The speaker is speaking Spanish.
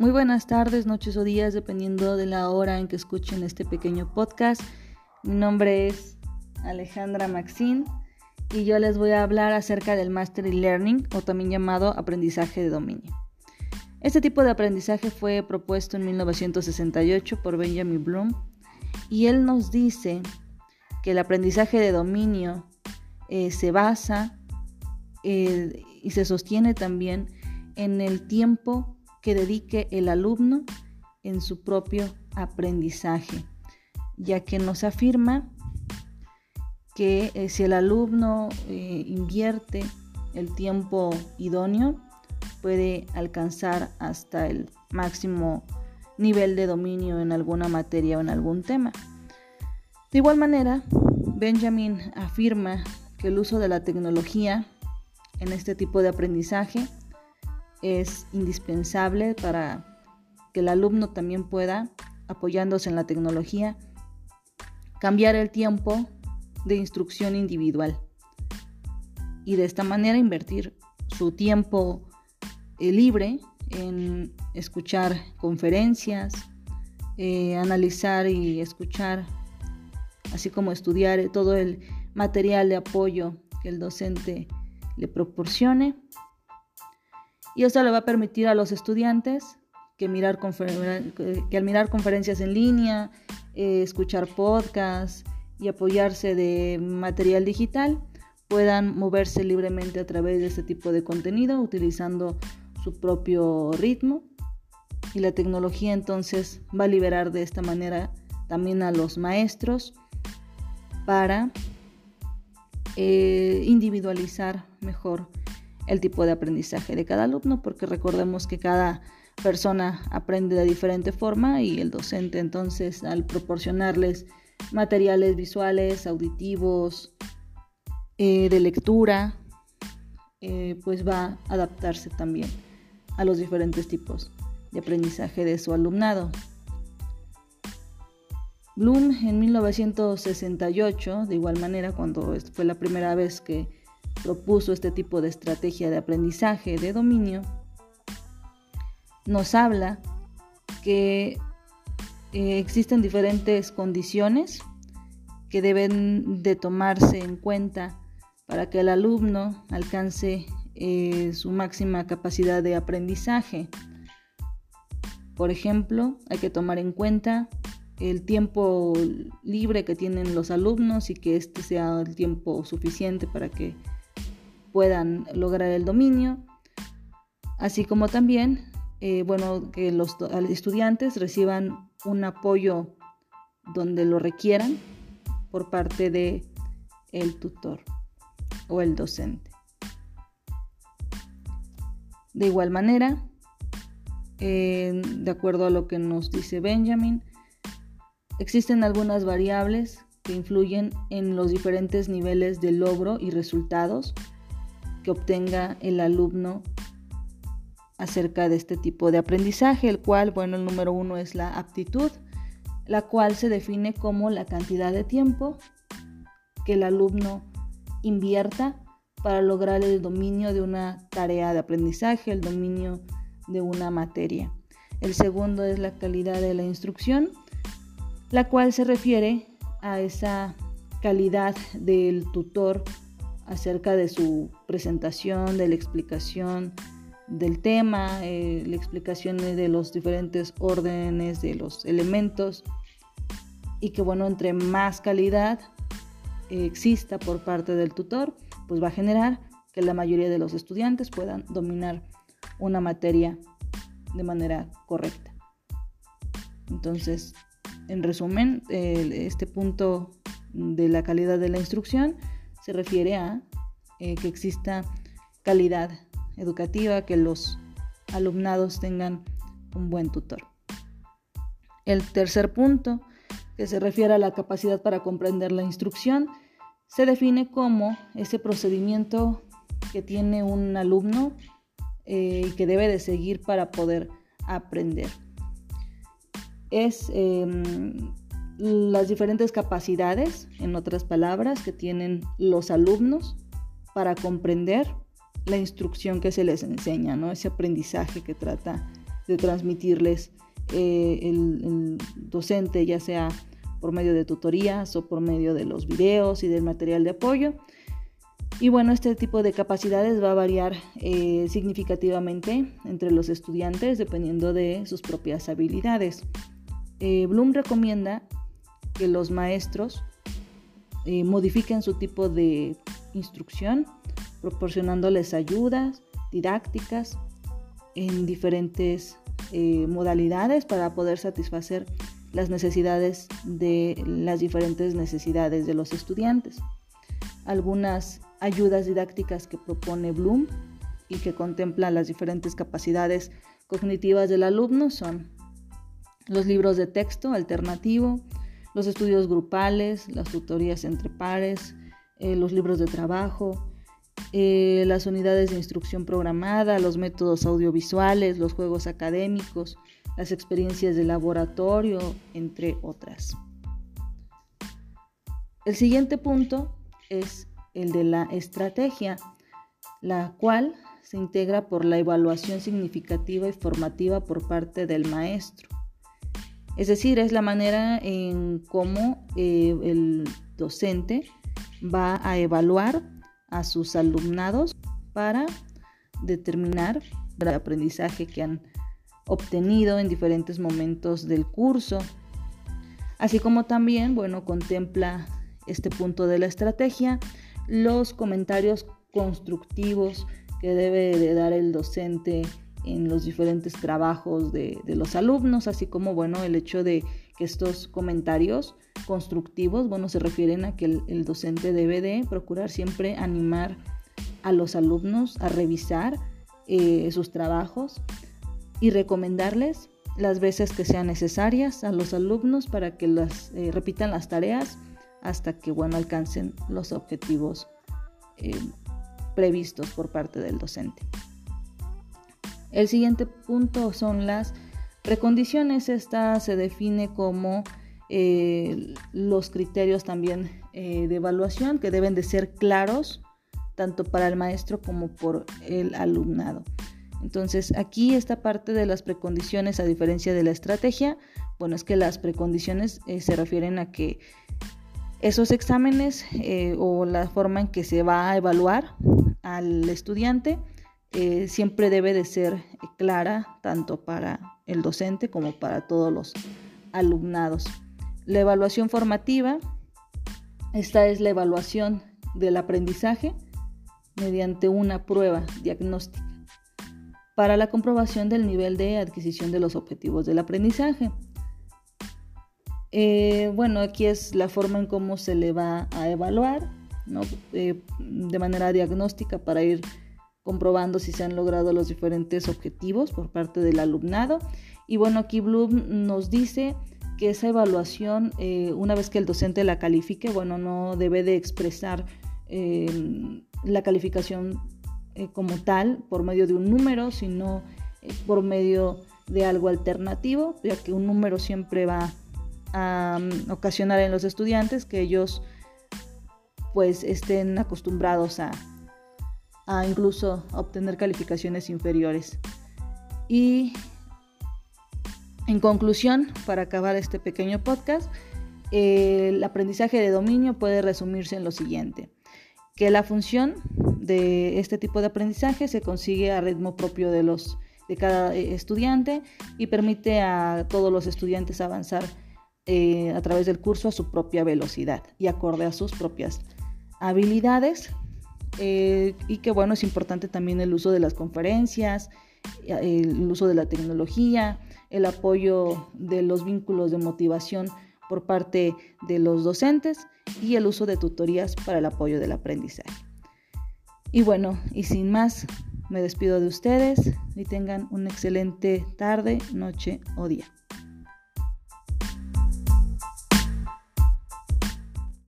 Muy buenas tardes, noches o días, dependiendo de la hora en que escuchen este pequeño podcast. Mi nombre es Alejandra Maxín y yo les voy a hablar acerca del Mastery Learning o también llamado aprendizaje de dominio. Este tipo de aprendizaje fue propuesto en 1968 por Benjamin Bloom y él nos dice que el aprendizaje de dominio eh, se basa eh, y se sostiene también en el tiempo que dedique el alumno en su propio aprendizaje, ya que nos afirma que eh, si el alumno eh, invierte el tiempo idóneo, puede alcanzar hasta el máximo nivel de dominio en alguna materia o en algún tema. De igual manera, Benjamin afirma que el uso de la tecnología en este tipo de aprendizaje es indispensable para que el alumno también pueda, apoyándose en la tecnología, cambiar el tiempo de instrucción individual. Y de esta manera invertir su tiempo eh, libre en escuchar conferencias, eh, analizar y escuchar, así como estudiar todo el material de apoyo que el docente le proporcione y esto le va a permitir a los estudiantes que, mirar que al mirar conferencias en línea, eh, escuchar podcasts y apoyarse de material digital, puedan moverse libremente a través de este tipo de contenido utilizando su propio ritmo. Y la tecnología entonces va a liberar de esta manera también a los maestros para eh, individualizar mejor el tipo de aprendizaje de cada alumno, porque recordemos que cada persona aprende de diferente forma y el docente entonces al proporcionarles materiales visuales, auditivos, eh, de lectura, eh, pues va a adaptarse también a los diferentes tipos de aprendizaje de su alumnado. Bloom en 1968, de igual manera, cuando fue la primera vez que propuso este tipo de estrategia de aprendizaje de dominio, nos habla que eh, existen diferentes condiciones que deben de tomarse en cuenta para que el alumno alcance eh, su máxima capacidad de aprendizaje. Por ejemplo, hay que tomar en cuenta el tiempo libre que tienen los alumnos y que este sea el tiempo suficiente para que puedan lograr el dominio, así como también, eh, bueno, que los estudiantes reciban un apoyo donde lo requieran por parte de el tutor o el docente. De igual manera, eh, de acuerdo a lo que nos dice Benjamin, existen algunas variables que influyen en los diferentes niveles de logro y resultados que obtenga el alumno acerca de este tipo de aprendizaje, el cual, bueno, el número uno es la aptitud, la cual se define como la cantidad de tiempo que el alumno invierta para lograr el dominio de una tarea de aprendizaje, el dominio de una materia. El segundo es la calidad de la instrucción, la cual se refiere a esa calidad del tutor acerca de su presentación, de la explicación del tema, eh, la explicación de los diferentes órdenes, de los elementos, y que bueno, entre más calidad exista por parte del tutor, pues va a generar que la mayoría de los estudiantes puedan dominar una materia de manera correcta. Entonces, en resumen, este punto de la calidad de la instrucción se refiere a eh, que exista calidad educativa, que los alumnados tengan un buen tutor. El tercer punto, que se refiere a la capacidad para comprender la instrucción, se define como ese procedimiento que tiene un alumno eh, y que debe de seguir para poder aprender. Es em, las diferentes capacidades, en otras palabras, que tienen los alumnos para comprender la instrucción que se les enseña, ¿no? ese aprendizaje que trata de transmitirles eh, el, docente, ya sea por medio de tutorías o por medio de los videos y del material de apoyo. Y bueno, este tipo de capacidades va a variar eh, significativamente entre los estudiantes dependiendo de sus propias habilidades. Eh, Bloom recomienda que los maestros modifiquen su tipo de instrucción, proporcionándoles ayudas didácticas en diferentes eh, modalidades para poder satisfacer las necesidades de las diferentes necesidades de los estudiantes. Algunas ayudas didácticas que propone Bloom y que contempla las diferentes capacidades cognitivas del alumno son los libros de texto alternativo, los estudios grupales, las tutorías entre pares, eh, los libros de trabajo, eh, las unidades de instrucción programada, los métodos audiovisuales, los juegos académicos, las experiencias de laboratorio, entre otras. El siguiente punto es el de la estrategia, la cual se integra por la evaluación significativa y formativa por parte del maestro. Es decir, es la manera en cómo eh, el docente va a evaluar a sus alumnados para determinar el aprendizaje que han obtenido en diferentes momentos del curso. Así como también, bueno, contempla este punto de la estrategia, los comentarios constructivos que debe de dar el docente en los diferentes trabajos de, los alumnos, así como, bueno, el hecho de que estos comentarios constructivos, bueno, se refieren a que el, docente debe de procurar siempre animar a los alumnos a revisar eh, sus trabajos y recomendarles las veces que sean necesarias a los alumnos para que las eh, repitan las tareas hasta que bueno alcancen los objetivos eh, previstos por parte del docente. El siguiente punto son las precondiciones. Esta se define como eh, los criterios también eh, de evaluación que deben de ser claros tanto para el maestro como por el alumnado. Entonces aquí esta parte de las precondiciones a diferencia de la estrategia, bueno es que las precondiciones eh, se refieren a que esos exámenes o la forma en que se va a evaluar al estudiante siempre debe de ser clara tanto para el docente como para todos los alumnados. La evaluación formativa, esta es la evaluación del aprendizaje mediante una prueba diagnóstica para la comprobación del nivel de adquisición de los objetivos del aprendizaje. Eh, bueno, aquí es la forma en cómo se le va a evaluar, eh, de manera diagnóstica para ir comprobando si se han logrado los diferentes objetivos por parte del alumnado. Y bueno, aquí Bloom nos dice que esa evaluación, eh, una vez que el docente la califique, bueno, no debe de expresar eh, la calificación eh, como tal por medio de un número, sino por medio de algo alternativo, ya que un número siempre va a mm, ocasionar en los estudiantes que ellos pues estén acostumbrados a, a incluso obtener calificaciones inferiores. Y en conclusión, para acabar este pequeño podcast, el aprendizaje de dominio puede resumirse en lo siguiente, que la función de este tipo de aprendizaje se consigue a ritmo propio de, los, de cada eh, estudiante y permite a todos los estudiantes avanzar eh, a través del curso a su propia velocidad y acorde a sus propias habilidades. Eh, y que bueno, es importante también el uso de las conferencias, el uso de la tecnología, el apoyo de los vínculos de motivación por parte de los docentes y el uso de tutorías para el apoyo del aprendizaje. Y bueno, y sin más, me despido de ustedes y tengan una excelente tarde, noche o día.